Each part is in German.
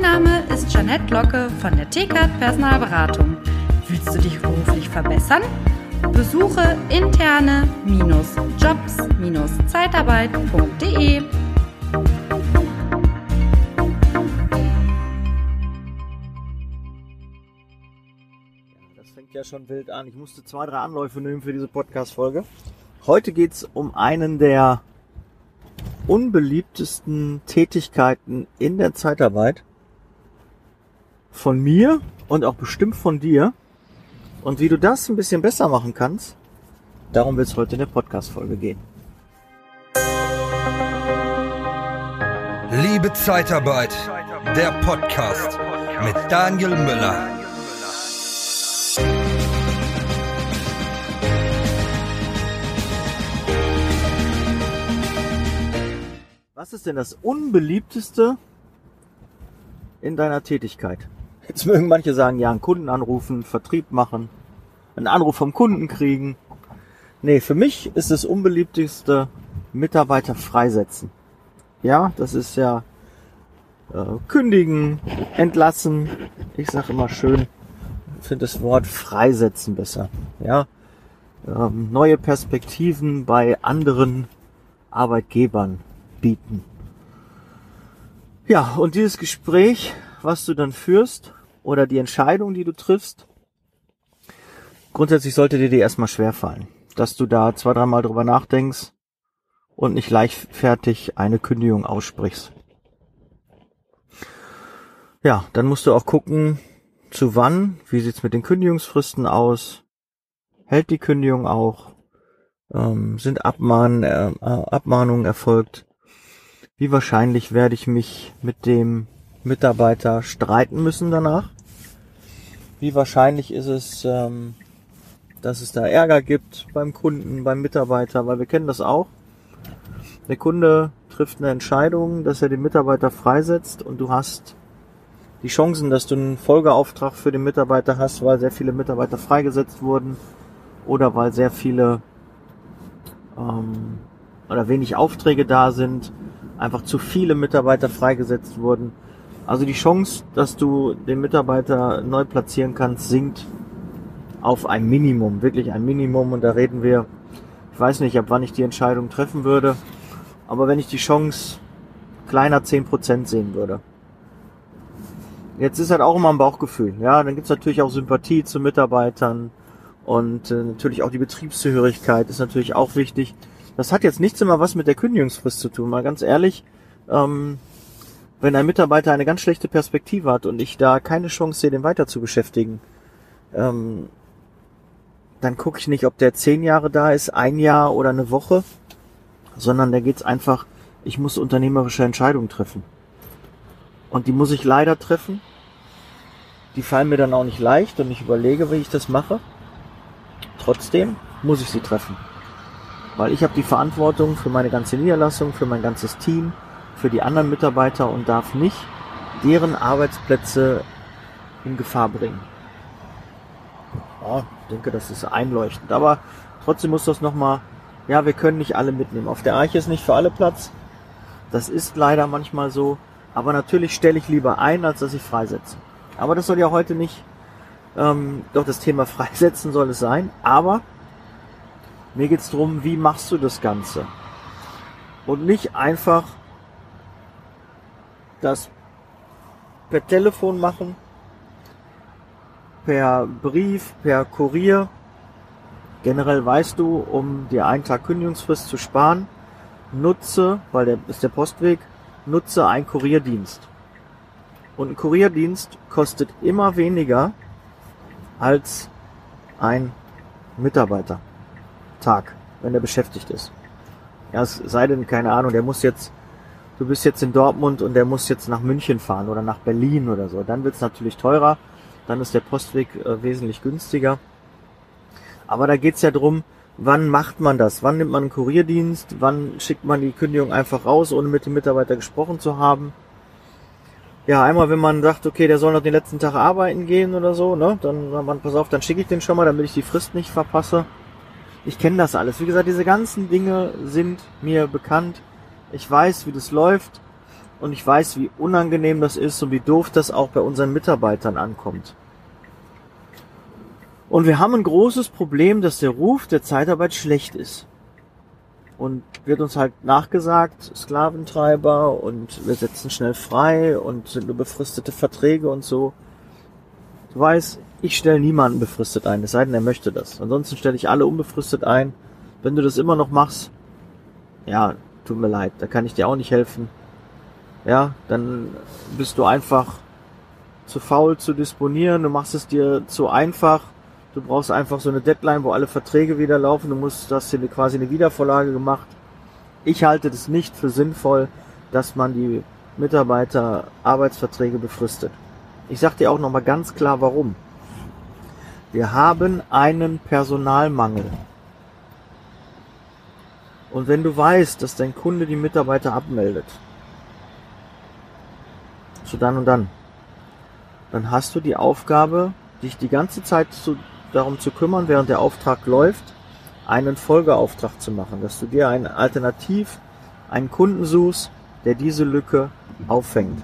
Mein Name ist Janette Locke von der TKAT Personalberatung. Willst du dich beruflich verbessern? Besuche interne-jobs-zeitarbeit.de. Das fängt ja schon wild an. Ich musste zwei, drei Anläufe nehmen für diese Podcast-Folge. Heute geht's um einen der unbeliebtesten Tätigkeiten in der Zeitarbeit von mir und auch bestimmt von dir. Und wie du das ein bisschen besser machen kannst, darum wird es heute in der Podcast-Folge gehen. Liebe Zeitarbeit, der Podcast mit Daniel Müller. Was ist denn das unbeliebteste in deiner Tätigkeit? Jetzt mögen manche sagen, ja, einen Kunden anrufen, Vertrieb machen, einen Anruf vom Kunden kriegen. Nee, für mich ist das unbeliebteste Mitarbeiter freisetzen. Ja, das ist ja äh, kündigen, entlassen. Ich sage immer schön, finde das Wort freisetzen besser. Ja, ähm, neue Perspektiven bei anderen Arbeitgebern bieten. Ja, und dieses Gespräch, was du dann führst, oder die Entscheidung, die du triffst, grundsätzlich sollte dir die erstmal schwerfallen. Dass du da zwei, dreimal drüber nachdenkst und nicht leichtfertig eine Kündigung aussprichst. Ja, dann musst du auch gucken, zu wann, wie sieht's mit den Kündigungsfristen aus, hält die Kündigung auch, ähm, sind Abmahn, äh, Abmahnungen erfolgt, wie wahrscheinlich werde ich mich mit dem Mitarbeiter streiten müssen danach? Wie wahrscheinlich ist es, ähm, dass es da Ärger gibt beim Kunden, beim Mitarbeiter, weil wir kennen das auch. Der Kunde trifft eine Entscheidung, dass er den Mitarbeiter freisetzt und du hast die Chancen, dass du einen Folgeauftrag für den Mitarbeiter hast, weil sehr viele Mitarbeiter freigesetzt wurden oder weil sehr viele ähm, oder wenig Aufträge da sind einfach zu viele Mitarbeiter freigesetzt wurden. Also die Chance, dass du den Mitarbeiter neu platzieren kannst, sinkt auf ein Minimum, wirklich ein Minimum. Und da reden wir, ich weiß nicht, ab wann ich die Entscheidung treffen würde, aber wenn ich die Chance kleiner 10% sehen würde. Jetzt ist halt auch immer ein Bauchgefühl. Ja, dann gibt's natürlich auch Sympathie zu Mitarbeitern und äh, natürlich auch die Betriebszugehörigkeit ist natürlich auch wichtig. Das hat jetzt nichts immer was mit der Kündigungsfrist zu tun. Mal ganz ehrlich, ähm, wenn ein Mitarbeiter eine ganz schlechte Perspektive hat und ich da keine Chance sehe, den weiter zu beschäftigen, ähm, dann gucke ich nicht, ob der zehn Jahre da ist, ein Jahr oder eine Woche, sondern da geht's einfach, ich muss unternehmerische Entscheidungen treffen. Und die muss ich leider treffen. Die fallen mir dann auch nicht leicht und ich überlege, wie ich das mache. Trotzdem muss ich sie treffen. Weil ich habe die Verantwortung für meine ganze Niederlassung, für mein ganzes Team, für die anderen Mitarbeiter und darf nicht deren Arbeitsplätze in Gefahr bringen. Ja, ich denke, das ist einleuchtend. Aber trotzdem muss das nochmal, ja, wir können nicht alle mitnehmen. Auf der Arche ist nicht für alle Platz. Das ist leider manchmal so. Aber natürlich stelle ich lieber ein, als dass ich freisetze. Aber das soll ja heute nicht, ähm, doch das Thema Freisetzen soll es sein. Aber mir geht's drum, wie machst du das Ganze? Und nicht einfach das per Telefon machen, per Brief, per Kurier. Generell weißt du, um dir einen Tag Kündigungsfrist zu sparen, nutze, weil der ist der Postweg, nutze einen Kurierdienst. Und ein Kurierdienst kostet immer weniger als ein Mitarbeiter. Tag, wenn er beschäftigt ist. Ja, es sei denn, keine Ahnung, der muss jetzt, du bist jetzt in Dortmund und der muss jetzt nach München fahren oder nach Berlin oder so. Dann wird's natürlich teurer, dann ist der Postweg äh, wesentlich günstiger. Aber da geht's ja drum, wann macht man das? Wann nimmt man einen Kurierdienst? Wann schickt man die Kündigung einfach raus, ohne mit dem Mitarbeiter gesprochen zu haben? Ja, einmal wenn man sagt, okay, der soll noch den letzten Tag arbeiten gehen oder so, ne? Dann, man, pass auf, dann schicke ich den schon mal, damit ich die Frist nicht verpasse. Ich kenne das alles. Wie gesagt, diese ganzen Dinge sind mir bekannt. Ich weiß, wie das läuft. und ich weiß, wie unangenehm das ist und wie doof das auch bei unseren Mitarbeitern ankommt. Und wir haben ein großes Problem, dass der Ruf der Zeitarbeit schlecht ist. Und wird uns halt nachgesagt, Sklaventreiber und wir setzen schnell frei und sind nur befristete Verträge und so. Du weißt, ich stelle niemanden befristet ein, es sei denn, er möchte das. Ansonsten stelle ich alle unbefristet ein. Wenn du das immer noch machst, ja, tut mir leid, da kann ich dir auch nicht helfen. Ja, dann bist du einfach zu faul zu disponieren, du machst es dir zu einfach. Du brauchst einfach so eine Deadline, wo alle Verträge wieder laufen. Du musst, du hast hier quasi eine Wiedervorlage gemacht. Ich halte das nicht für sinnvoll, dass man die Mitarbeiter Arbeitsverträge befristet. Ich sage dir auch nochmal ganz klar, warum. Wir haben einen Personalmangel. Und wenn du weißt, dass dein Kunde die Mitarbeiter abmeldet, so dann und dann, dann hast du die Aufgabe, dich die ganze Zeit zu, darum zu kümmern, während der Auftrag läuft, einen Folgeauftrag zu machen, dass du dir ein Alternativ, einen Kunden suchst, der diese Lücke auffängt.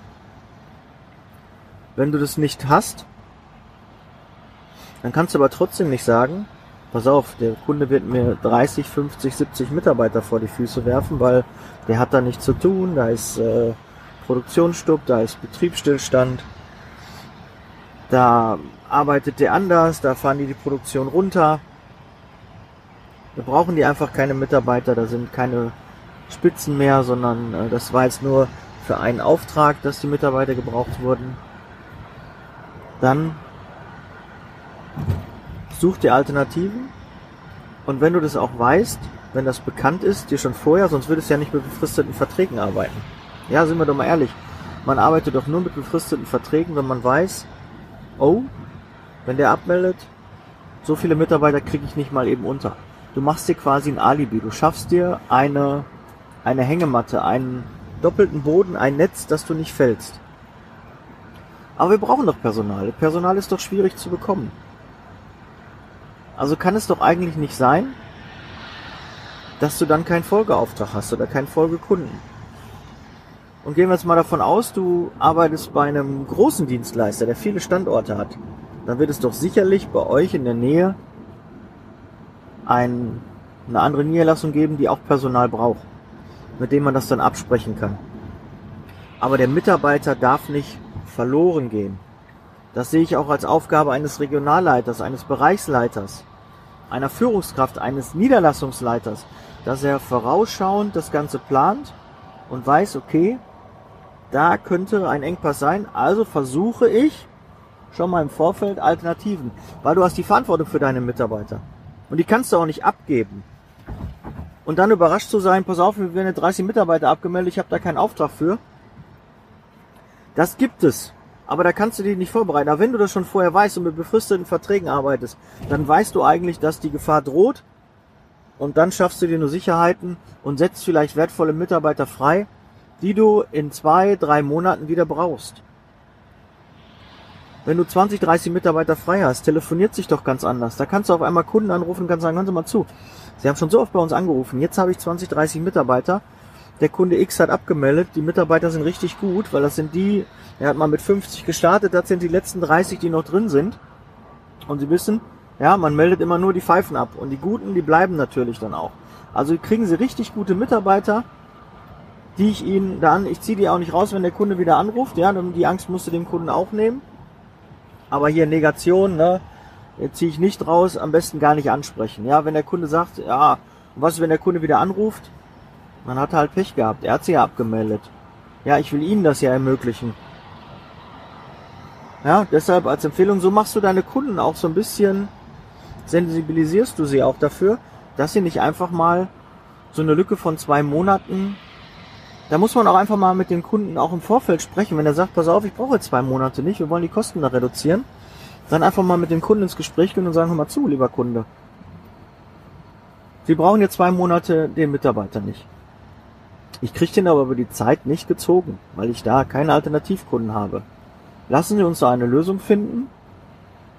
Wenn du das nicht hast, dann kannst du aber trotzdem nicht sagen, pass auf, der Kunde wird mir 30, 50, 70 Mitarbeiter vor die Füße werfen, weil der hat da nichts zu tun, da ist äh, Produktionsstopp, da ist Betriebsstillstand, da arbeitet der anders, da fahren die die Produktion runter. Da brauchen die einfach keine Mitarbeiter, da sind keine Spitzen mehr, sondern äh, das war jetzt nur für einen Auftrag, dass die Mitarbeiter gebraucht wurden. Dann such dir Alternativen und wenn du das auch weißt, wenn das bekannt ist, dir schon vorher, sonst würdest du ja nicht mit befristeten Verträgen arbeiten. Ja, sind wir doch mal ehrlich. Man arbeitet doch nur mit befristeten Verträgen, wenn man weiß, oh, wenn der abmeldet, so viele Mitarbeiter kriege ich nicht mal eben unter. Du machst dir quasi ein Alibi. Du schaffst dir eine, eine Hängematte, einen doppelten Boden, ein Netz, dass du nicht fällst. Aber wir brauchen doch Personal. Personal ist doch schwierig zu bekommen. Also kann es doch eigentlich nicht sein, dass du dann keinen Folgeauftrag hast oder keinen Folgekunden. Und gehen wir jetzt mal davon aus, du arbeitest bei einem großen Dienstleister, der viele Standorte hat. Dann wird es doch sicherlich bei euch in der Nähe ein, eine andere Niederlassung geben, die auch Personal braucht, mit dem man das dann absprechen kann. Aber der Mitarbeiter darf nicht verloren gehen. Das sehe ich auch als Aufgabe eines Regionalleiters, eines Bereichsleiters, einer Führungskraft, eines Niederlassungsleiters, dass er vorausschauend das Ganze plant und weiß, okay, da könnte ein Engpass sein, also versuche ich schon mal im Vorfeld Alternativen, weil du hast die Verantwortung für deine Mitarbeiter und die kannst du auch nicht abgeben. Und dann überrascht zu sein, pass auf, wir werden 30 Mitarbeiter abgemeldet, ich habe da keinen Auftrag für. Das gibt es. Aber da kannst du dich nicht vorbereiten. Aber wenn du das schon vorher weißt und mit befristeten Verträgen arbeitest, dann weißt du eigentlich, dass die Gefahr droht. Und dann schaffst du dir nur Sicherheiten und setzt vielleicht wertvolle Mitarbeiter frei, die du in zwei, drei Monaten wieder brauchst. Wenn du 20, 30 Mitarbeiter frei hast, telefoniert sich doch ganz anders. Da kannst du auf einmal Kunden anrufen und kannst sagen, hören Sie mal zu. Sie haben schon so oft bei uns angerufen. Jetzt habe ich 20, 30 Mitarbeiter der Kunde X hat abgemeldet, die Mitarbeiter sind richtig gut, weil das sind die, er hat mal mit 50 gestartet, das sind die letzten 30, die noch drin sind. Und sie wissen, ja, man meldet immer nur die Pfeifen ab. Und die Guten, die bleiben natürlich dann auch. Also kriegen sie richtig gute Mitarbeiter, die ich ihnen dann, ich ziehe die auch nicht raus, wenn der Kunde wieder anruft, ja, die Angst musst du dem Kunden auch nehmen. Aber hier Negation, ne, ziehe ich nicht raus, am besten gar nicht ansprechen. Ja, wenn der Kunde sagt, ja, was ist, wenn der Kunde wieder anruft? Man hat halt Pech gehabt. Er hat sie ja abgemeldet. Ja, ich will Ihnen das ja ermöglichen. Ja, deshalb als Empfehlung, so machst du deine Kunden auch so ein bisschen, sensibilisierst du sie auch dafür, dass sie nicht einfach mal so eine Lücke von zwei Monaten, da muss man auch einfach mal mit den Kunden auch im Vorfeld sprechen. Wenn er sagt, pass auf, ich brauche zwei Monate nicht, wir wollen die Kosten da reduzieren, dann einfach mal mit dem Kunden ins Gespräch gehen und sagen, hör mal zu, lieber Kunde. Sie brauchen jetzt zwei Monate den Mitarbeiter nicht. Ich kriege den aber über die Zeit nicht gezogen, weil ich da keine Alternativkunden habe. Lassen Sie uns da eine Lösung finden,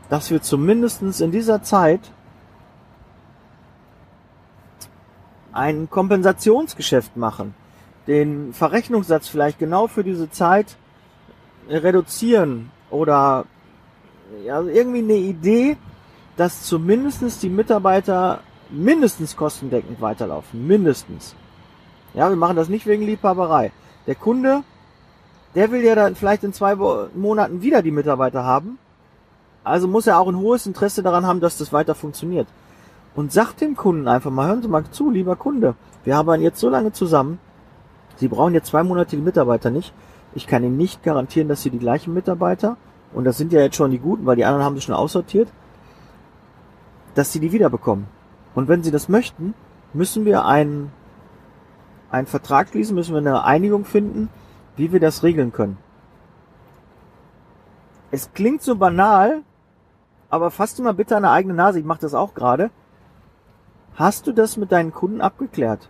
dass wir zumindestens in dieser Zeit ein Kompensationsgeschäft machen. den Verrechnungssatz vielleicht genau für diese Zeit reduzieren oder ja, irgendwie eine Idee, dass zumindestens die Mitarbeiter mindestens kostendeckend weiterlaufen. Mindestens. Ja, wir machen das nicht wegen Liebhaberei. Der Kunde, der will ja dann vielleicht in zwei Monaten wieder die Mitarbeiter haben. Also muss er auch ein hohes Interesse daran haben, dass das weiter funktioniert. Und sagt dem Kunden einfach mal, hören Sie mal zu, lieber Kunde, wir arbeiten jetzt so lange zusammen. Sie brauchen jetzt zwei Monate die Mitarbeiter nicht. Ich kann Ihnen nicht garantieren, dass Sie die gleichen Mitarbeiter, und das sind ja jetzt schon die guten, weil die anderen haben sie schon aussortiert, dass Sie die wiederbekommen. Und wenn Sie das möchten, müssen wir einen, einen Vertrag schließen, müssen wir eine Einigung finden, wie wir das regeln können. Es klingt so banal, aber fasst du mal bitte an der eigene Nase, ich mache das auch gerade. Hast du das mit deinen Kunden abgeklärt?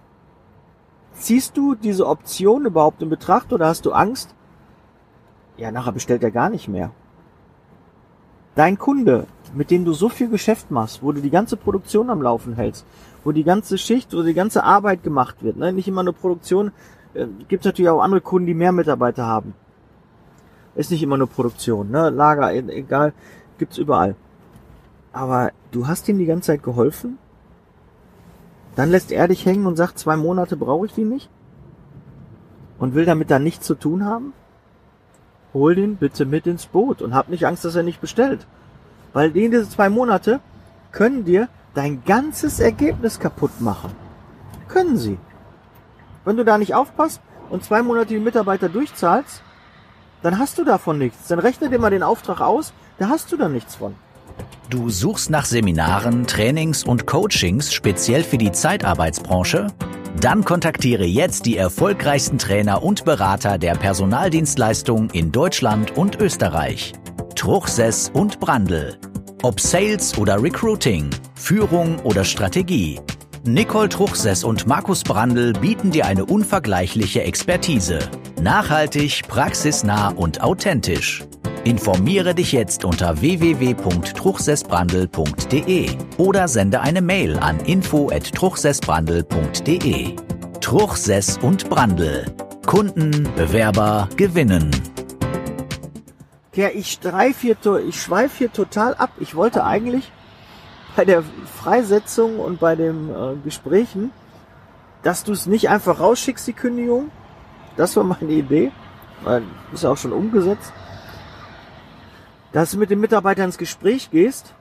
Ziehst du diese Option überhaupt in Betracht oder hast du Angst? Ja, nachher bestellt er gar nicht mehr. Dein Kunde, mit dem du so viel Geschäft machst, wo du die ganze Produktion am Laufen hältst, wo die ganze Schicht, wo die ganze Arbeit gemacht wird, ne? nicht immer nur Produktion, äh, gibt natürlich auch andere Kunden, die mehr Mitarbeiter haben. Ist nicht immer nur Produktion, ne? Lager, e-, egal, gibt's überall. Aber du hast ihm die ganze Zeit geholfen? Dann lässt er dich hängen und sagt, zwei Monate brauche ich die nicht? Und will damit dann nichts zu tun haben? Hol den bitte mit ins Boot und hab nicht Angst, dass er nicht bestellt. Weil diese zwei Monate können dir dein ganzes Ergebnis kaputt machen. Können sie. Wenn du da nicht aufpasst und zwei Monate die Mitarbeiter durchzahlst, dann hast du davon nichts. Dann rechne dir mal den Auftrag aus, da hast du dann nichts von. Du suchst nach Seminaren, Trainings und Coachings speziell für die Zeitarbeitsbranche? Dann kontaktiere jetzt die erfolgreichsten Trainer und Berater der Personaldienstleistung in Deutschland und Österreich. Truchsess und Brandl. Ob Sales oder Recruiting, Führung oder Strategie. Nicole Truchsess und Markus Brandl bieten dir eine unvergleichliche Expertise. Nachhaltig, praxisnah und authentisch. Informiere dich jetzt unter www.truchsessbrandel.de oder sende eine Mail an info@truchsessbrandel.de. Truchsess und Brandel. Kunden, Bewerber gewinnen. Ja, ich streif hier, ich schweife hier total ab. Ich wollte eigentlich bei der Freisetzung und bei den äh, Gesprächen, dass du es nicht einfach rausschickst, die Kündigung. Das war meine Idee. Weil, ist ja auch schon umgesetzt dass du mit dem Mitarbeiter ins Gespräch gehst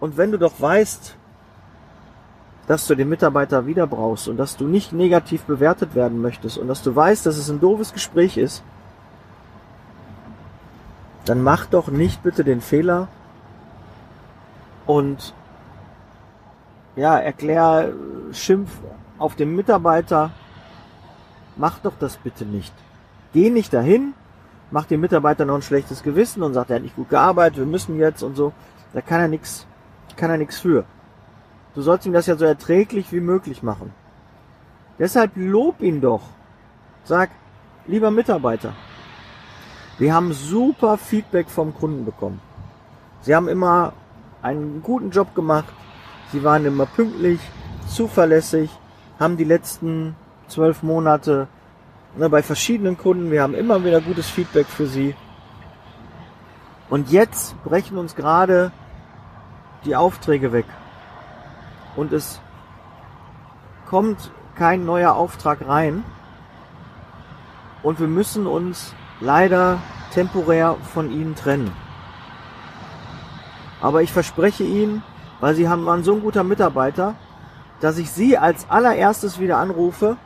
und wenn du doch weißt, dass du den Mitarbeiter wieder brauchst und dass du nicht negativ bewertet werden möchtest und dass du weißt, dass es ein doofes Gespräch ist, dann mach doch nicht bitte den Fehler und ja, erklär Schimpf auf den Mitarbeiter. Mach doch das bitte nicht. Geh nicht dahin macht dem Mitarbeiter noch ein schlechtes Gewissen und sagt, er hat nicht gut gearbeitet, wir müssen jetzt und so. Da kann er nichts, kann er nichts für. Du sollst ihm das ja so erträglich wie möglich machen. Deshalb lob ihn doch. Sag, lieber Mitarbeiter, wir haben super Feedback vom Kunden bekommen. Sie haben immer einen guten Job gemacht. Sie waren immer pünktlich, zuverlässig, haben die letzten zwölf Monate ne, bei verschiedenen Kunden. Wir haben immer wieder gutes Feedback für sie. Und jetzt brechen uns gerade die Aufträge weg. Und es kommt kein neuer Auftrag rein. Und wir müssen uns leider temporär von ihnen trennen. Aber ich verspreche Ihnen, weil Sie haben waren so ein guter Mitarbeiter, dass ich Sie als allererstes wieder anrufe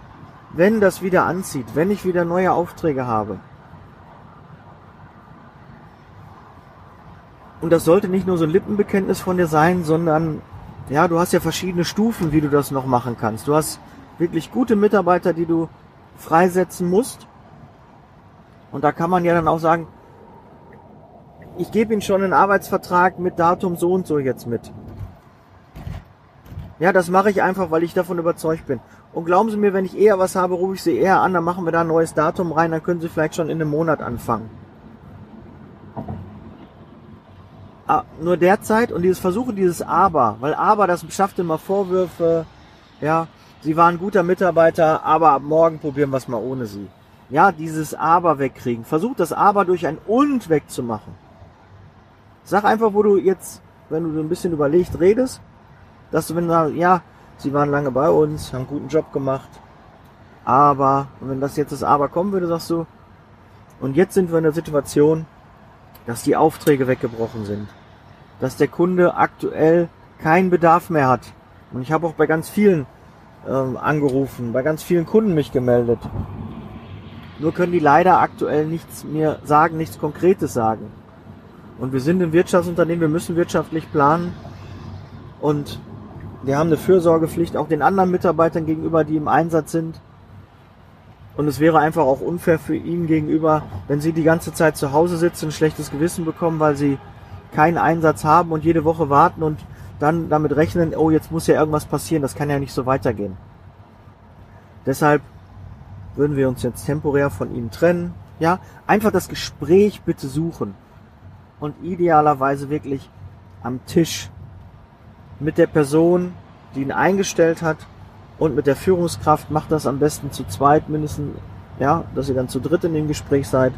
wenn das wieder anzieht, wenn ich wieder neue Aufträge habe. Und das sollte nicht nur so ein Lippenbekenntnis von dir sein, sondern ja, du hast ja verschiedene Stufen, wie du das noch machen kannst. Du hast wirklich gute Mitarbeiter, die du freisetzen musst. Und da kann man ja dann auch sagen, ich gebe ihnen schon einen Arbeitsvertrag mit Datum so und so jetzt mit. Ja, das mache ich einfach, weil ich davon überzeugt bin. Und glauben Sie mir, wenn ich eher was habe, rufe ich Sie eher an, dann machen wir da ein neues Datum rein, dann können Sie vielleicht schon in einem Monat anfangen. Ah, nur derzeit und dieses Versuchen, dieses Aber, weil Aber, das schafft immer Vorwürfe, ja, Sie waren guter Mitarbeiter, aber ab morgen probieren wir es mal ohne Sie. Ja, dieses Aber wegkriegen. Versuch das Aber durch ein Und wegzumachen. Sag einfach, wo du jetzt, wenn du so ein bisschen überlegt redest, dass du, wenn du sagst, ja, Sie waren lange bei uns, haben einen guten Job gemacht, aber, und wenn das jetzt das Aber kommen würde, sagst du, und jetzt sind wir in der Situation, dass die Aufträge weggebrochen sind. Dass der Kunde aktuell keinen Bedarf mehr hat. Und ich habe auch bei ganz vielen ähm, angerufen, bei ganz vielen Kunden mich gemeldet. Nur können die leider aktuell nichts mehr sagen, nichts Konkretes sagen. Und wir sind ein Wirtschaftsunternehmen, wir müssen wirtschaftlich planen. Und wir haben eine Fürsorgepflicht auch den anderen Mitarbeitern gegenüber, die im Einsatz sind. Und es wäre einfach auch unfair für ihn gegenüber, wenn sie die ganze Zeit zu Hause sitzen, ein schlechtes Gewissen bekommen, weil sie keinen Einsatz haben und jede Woche warten und dann damit rechnen, oh, jetzt muss ja irgendwas passieren, das kann ja nicht so weitergehen. Deshalb würden wir uns jetzt temporär von ihnen trennen. Ja, einfach das Gespräch bitte suchen. Und idealerweise wirklich am Tisch mit der Person, die ihn eingestellt hat, und mit der Führungskraft macht das am besten zu zweit mindestens, ja, dass ihr dann zu dritt in dem Gespräch seid,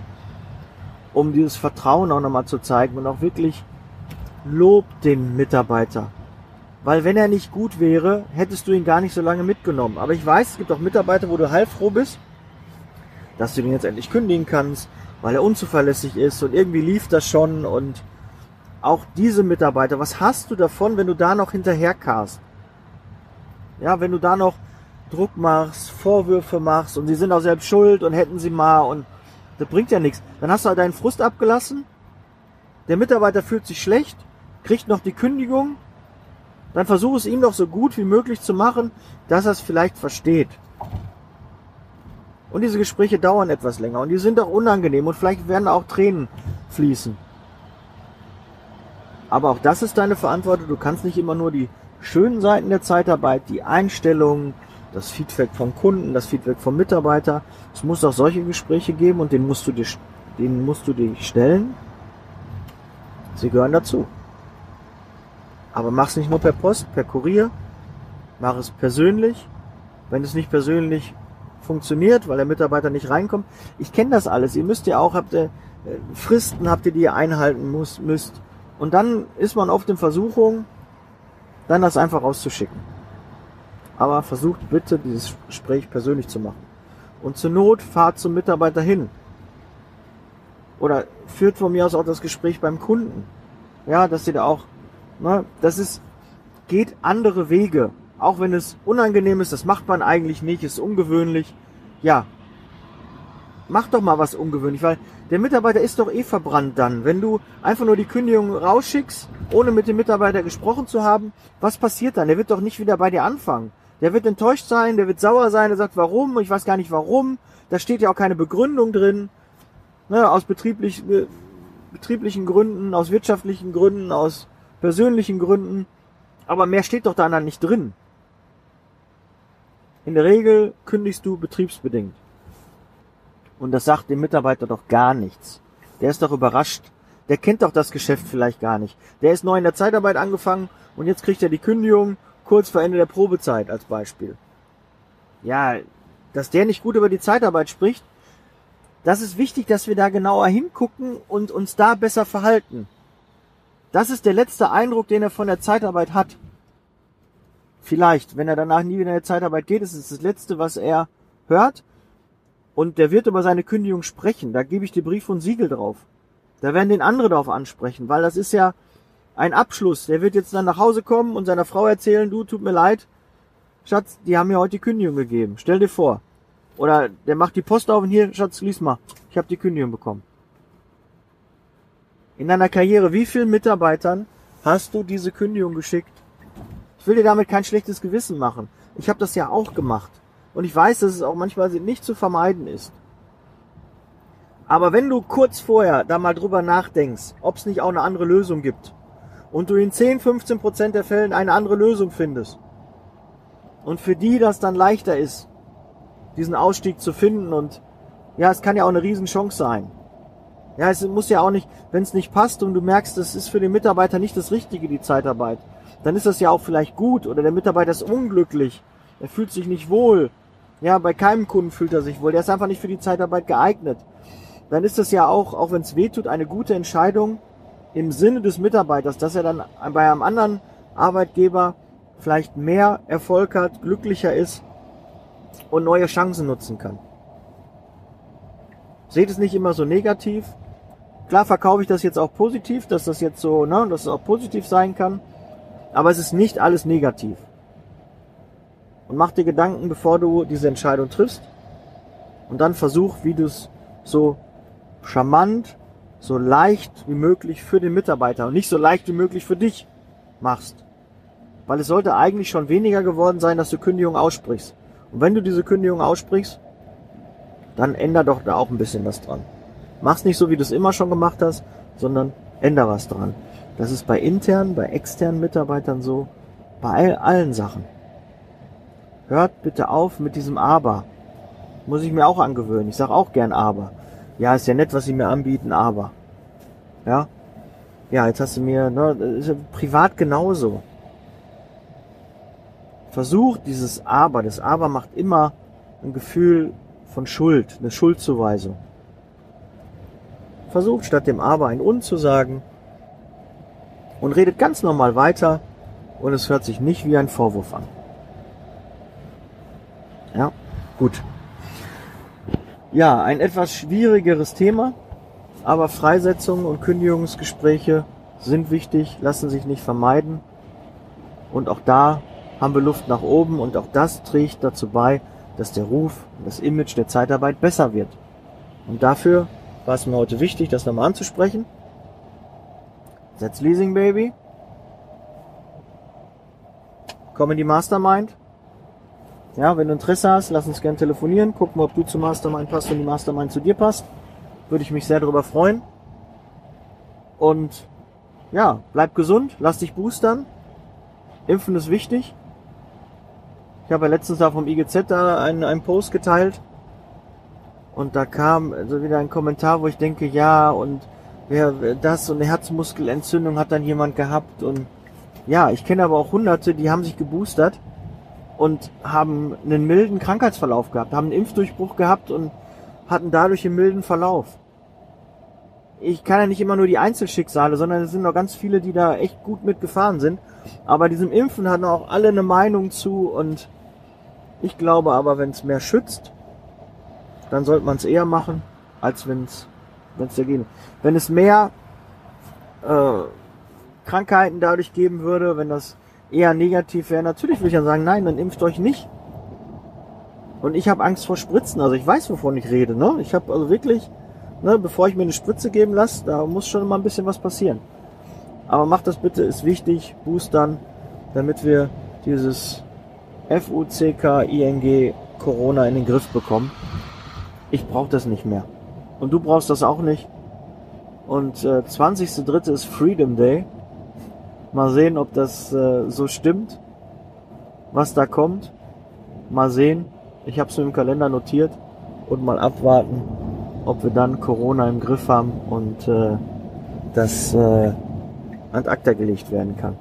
um dieses Vertrauen auch nochmal zu zeigen und auch wirklich lobt den Mitarbeiter. Weil wenn er nicht gut wäre, hättest du ihn gar nicht so lange mitgenommen. Aber ich weiß, es gibt auch Mitarbeiter, wo du heilfroh bist, dass du den jetzt endlich kündigen kannst, weil er unzuverlässig ist und irgendwie lief das schon und auch diese Mitarbeiter, was hast du davon, wenn du da noch hinterherkarst? Ja, wenn du da noch Druck machst, Vorwürfe machst und sie sind auch selbst schuld und hätten sie mal und das bringt ja nichts. Dann hast du halt deinen Frust abgelassen. Der Mitarbeiter fühlt sich schlecht, kriegt noch die Kündigung. Dann versuch es ihm doch so gut wie möglich zu machen, dass er es vielleicht versteht. Und diese Gespräche dauern etwas länger und die sind auch unangenehm und vielleicht werden auch Tränen fließen. Aber auch das ist deine Verantwortung. Du kannst nicht immer nur die schönen Seiten der Zeitarbeit, die Einstellungen, das Feedback vom Kunden, das Feedback vom Mitarbeiter. Es muss auch solche Gespräche geben und den musst du dir, denen musst du dir stellen. Sie gehören dazu. Aber mach es nicht nur per Post, per Kurier. Mach es persönlich. Wenn es nicht persönlich funktioniert, weil der Mitarbeiter nicht reinkommt. Ich kenne das alles. Ihr müsst ja auch, habt ihr äh, Fristen, habt ihr, die ihr einhalten muss, müsst. Und dann ist man oft in Versuchung, dann das einfach rauszuschicken. Aber versucht bitte, dieses Gespräch persönlich zu machen. Und zur Not fahrt zum Mitarbeiter hin. Oder führt von mir aus auch das Gespräch beim Kunden. Ja, dass ihr da auch, ne, das ist, geht andere Wege. Auch wenn es unangenehm ist, das macht man eigentlich nicht, ist ungewöhnlich. Ja, mach doch mal was ungewöhnlich, weil der Mitarbeiter ist doch eh verbrannt dann. Wenn du einfach nur die Kündigung rausschickst, ohne mit dem Mitarbeiter gesprochen zu haben, was passiert dann? Der wird doch nicht wieder bei dir anfangen. Der wird enttäuscht sein, der wird sauer sein, der sagt, warum? Ich weiß gar nicht warum. Da steht ja auch keine Begründung drin. Ne, aus betrieblich, betrieblichen Gründen, aus wirtschaftlichen Gründen, aus persönlichen Gründen. Aber mehr steht doch da dann nicht drin. In der Regel kündigst du betriebsbedingt. Und das sagt dem Mitarbeiter doch gar nichts. Der ist doch überrascht. Der kennt doch das Geschäft vielleicht gar nicht. Der ist neu in der Zeitarbeit angefangen und jetzt kriegt er die Kündigung kurz vor Ende der Probezeit als Beispiel. Ja, dass der nicht gut über die Zeitarbeit spricht, das ist wichtig, dass wir da genauer hingucken und uns da besser verhalten. Das ist der letzte Eindruck, den er von der Zeitarbeit hat. Vielleicht, wenn er danach nie wieder in der Zeitarbeit geht, ist es das letzte, was er hört. Und der wird über seine Kündigung sprechen. Da gebe ich dir Brief und Siegel drauf. Da werden den andere darauf ansprechen, weil das ist ja ein Abschluss. Der wird jetzt dann nach Hause kommen und seiner Frau erzählen, du, tut mir leid, Schatz, die haben mir heute die Kündigung gegeben. Stell dir vor. Oder der macht die Post auf und hier, Schatz, lies mal. Ich habe die Kündigung bekommen. In deiner Karriere, wie vielen Mitarbeitern hast du diese Kündigung geschickt? Ich will dir damit kein schlechtes Gewissen machen. Ich habe das ja auch gemacht. Und ich weiß, dass es auch manchmal nicht zu vermeiden ist. Aber wenn du kurz vorher da mal drüber nachdenkst, ob es nicht auch eine andere Lösung gibt und du in 10, 15 Prozent der Fällen eine andere Lösung findest und für die das dann leichter ist, diesen Ausstieg zu finden und ja, es kann ja auch eine Riesenchance sein. Ja, es muss ja auch nicht, wenn es nicht passt und du merkst, es ist für den Mitarbeiter nicht das Richtige, die Zeitarbeit, dann ist das ja auch vielleicht gut oder der Mitarbeiter ist unglücklich er fühlt sich nicht wohl. Ja, bei keinem Kunden fühlt er sich wohl. Der ist einfach nicht für die Zeitarbeit geeignet. Dann ist es ja auch, auch wenn es weh tut, eine gute Entscheidung im Sinne des Mitarbeiters, dass er dann bei einem anderen Arbeitgeber vielleicht mehr Erfolg hat, glücklicher ist und neue Chancen nutzen kann. Seht es nicht immer so negativ. Klar verkaufe ich das jetzt auch positiv, dass das jetzt so, ne, dass es auch positiv sein kann. Aber es ist nicht alles negativ. Und mach dir Gedanken, bevor du diese Entscheidung triffst. Und dann versuch, wie du es so charmant, so leicht wie möglich für den Mitarbeiter und nicht so leicht wie möglich für dich machst. Weil es sollte eigentlich schon weniger geworden sein, dass du Kündigung aussprichst. Und wenn du diese Kündigung aussprichst, dann änder doch da auch ein bisschen was dran. Mach's nicht so, wie du es immer schon gemacht hast, sondern änder was dran. Das ist bei internen, bei externen Mitarbeitern so, bei allen Sachen. Hört bitte auf mit diesem Aber. Muss ich mir auch angewöhnen. Ich sage auch gern Aber. Ja, ist ja nett, was sie mir anbieten, aber. Ja. Ja, jetzt hast du mir, ne, ist ja privat genauso. Versucht dieses Aber. Das Aber macht immer ein Gefühl von Schuld, eine Schuldzuweisung. Versucht statt dem Aber ein Und zu sagen und redet ganz normal weiter und es hört sich nicht wie ein Vorwurf an. Ja, gut. Ja, ein etwas schwierigeres Thema, aber Freisetzungen und Kündigungsgespräche sind wichtig, lassen sich nicht vermeiden. Und auch da haben wir Luft nach oben und auch das trägt dazu bei, dass der Ruf und das Image der Zeitarbeit besser wird. Und dafür war es mir heute wichtig, das nochmal anzusprechen. Setz Leasing Baby. Komm in die Mastermind. Ja, wenn du Interesse hast, lass uns gerne telefonieren, gucken, ob du zum Mastermind passt und die Mastermind zu dir passt. Würde ich mich sehr darüber freuen. Und ja, bleib gesund, lass dich boostern. Impfen ist wichtig. Ich habe ja letztens da vom IGZ da einen, einen Post geteilt. Und da kam also wieder ein Kommentar, wo ich denke, ja, und wer das und eine Herzmuskelentzündung hat dann jemand gehabt. Und ja, ich kenne aber auch Hunderte, die haben sich geboostert und haben einen milden Krankheitsverlauf gehabt, haben einen Impfdurchbruch gehabt und hatten dadurch einen milden Verlauf. Ich kann ja nicht immer nur die Einzelschicksale, sondern es sind noch ganz viele, die da echt gut mitgefahren sind. Aber diesem Impfen hatten auch alle eine Meinung zu und ich glaube aber, wenn es mehr schützt, dann sollte man es eher machen, als wenn es wenn es dagegen. Wenn es mehr äh, Krankheiten dadurch geben würde, wenn das eher negativ wäre, natürlich würde ich dann sagen, nein, dann impft euch nicht. Und ich habe Angst vor Spritzen, also ich weiß, wovon ich rede. Ne? Ich habe also wirklich, ne, bevor ich mir eine Spritze geben lasse, da muss schon mal ein bisschen was passieren. Aber macht das bitte, ist wichtig, boostern, damit wir dieses F-U-C-K-I-N-G Corona in den Griff bekommen. Ich brauche das nicht mehr. Und du brauchst das auch nicht. Und äh, 20.3. ist Freedom Day. Mal sehen, ob das äh, so stimmt, was da kommt. Mal sehen. Ich habe es mir im Kalender notiert und mal abwarten, ob wir dann Corona im Griff haben und äh, das äh, an Akta gelegt werden kann.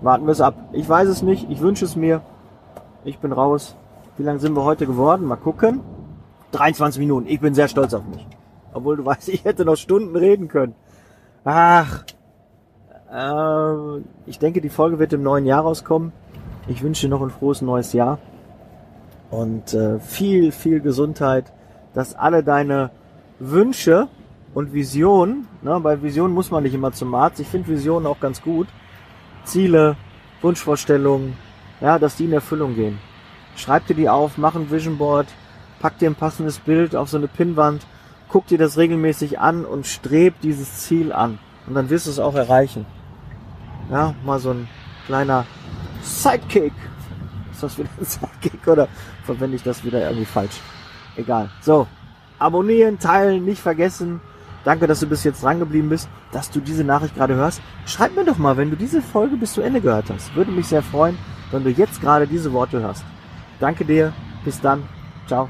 Warten wir es ab. Ich weiß es nicht. Ich wünsche es mir. Ich bin raus. Wie lange sind wir heute geworden? Mal gucken. 23 Minuten. Ich bin sehr stolz auf mich. Obwohl du weißt, ich hätte noch Stunden reden können. Ach, äh, ich denke, die Folge wird im neuen Jahr rauskommen. Ich wünsche dir noch ein frohes neues Jahr und äh, viel, viel Gesundheit, dass alle deine Wünsche und Visionen, ne, bei Visionen muss man nicht immer zum Arzt, ich finde Visionen auch ganz gut, Ziele, Wunschvorstellungen, ja, dass die in Erfüllung gehen. Schreib dir die auf, mach ein Vision Board, pack dir ein passendes Bild auf so eine Pinnwand, guck dir das regelmäßig an und streb dieses Ziel an. Und dann wirst du es auch erreichen. Ja, mal so ein kleiner Sidekick. Ist das wieder ein Sidekick oder verwende ich das wieder irgendwie falsch? Egal. So, abonnieren, teilen, nicht vergessen. Danke, dass du bis jetzt dran geblieben bist, dass du diese Nachricht gerade hörst. Schreib mir doch mal, wenn du diese Folge bis zu Ende gehört hast. Würde mich sehr freuen, wenn du jetzt gerade diese Worte hörst. Danke dir. Bis dann. Ciao.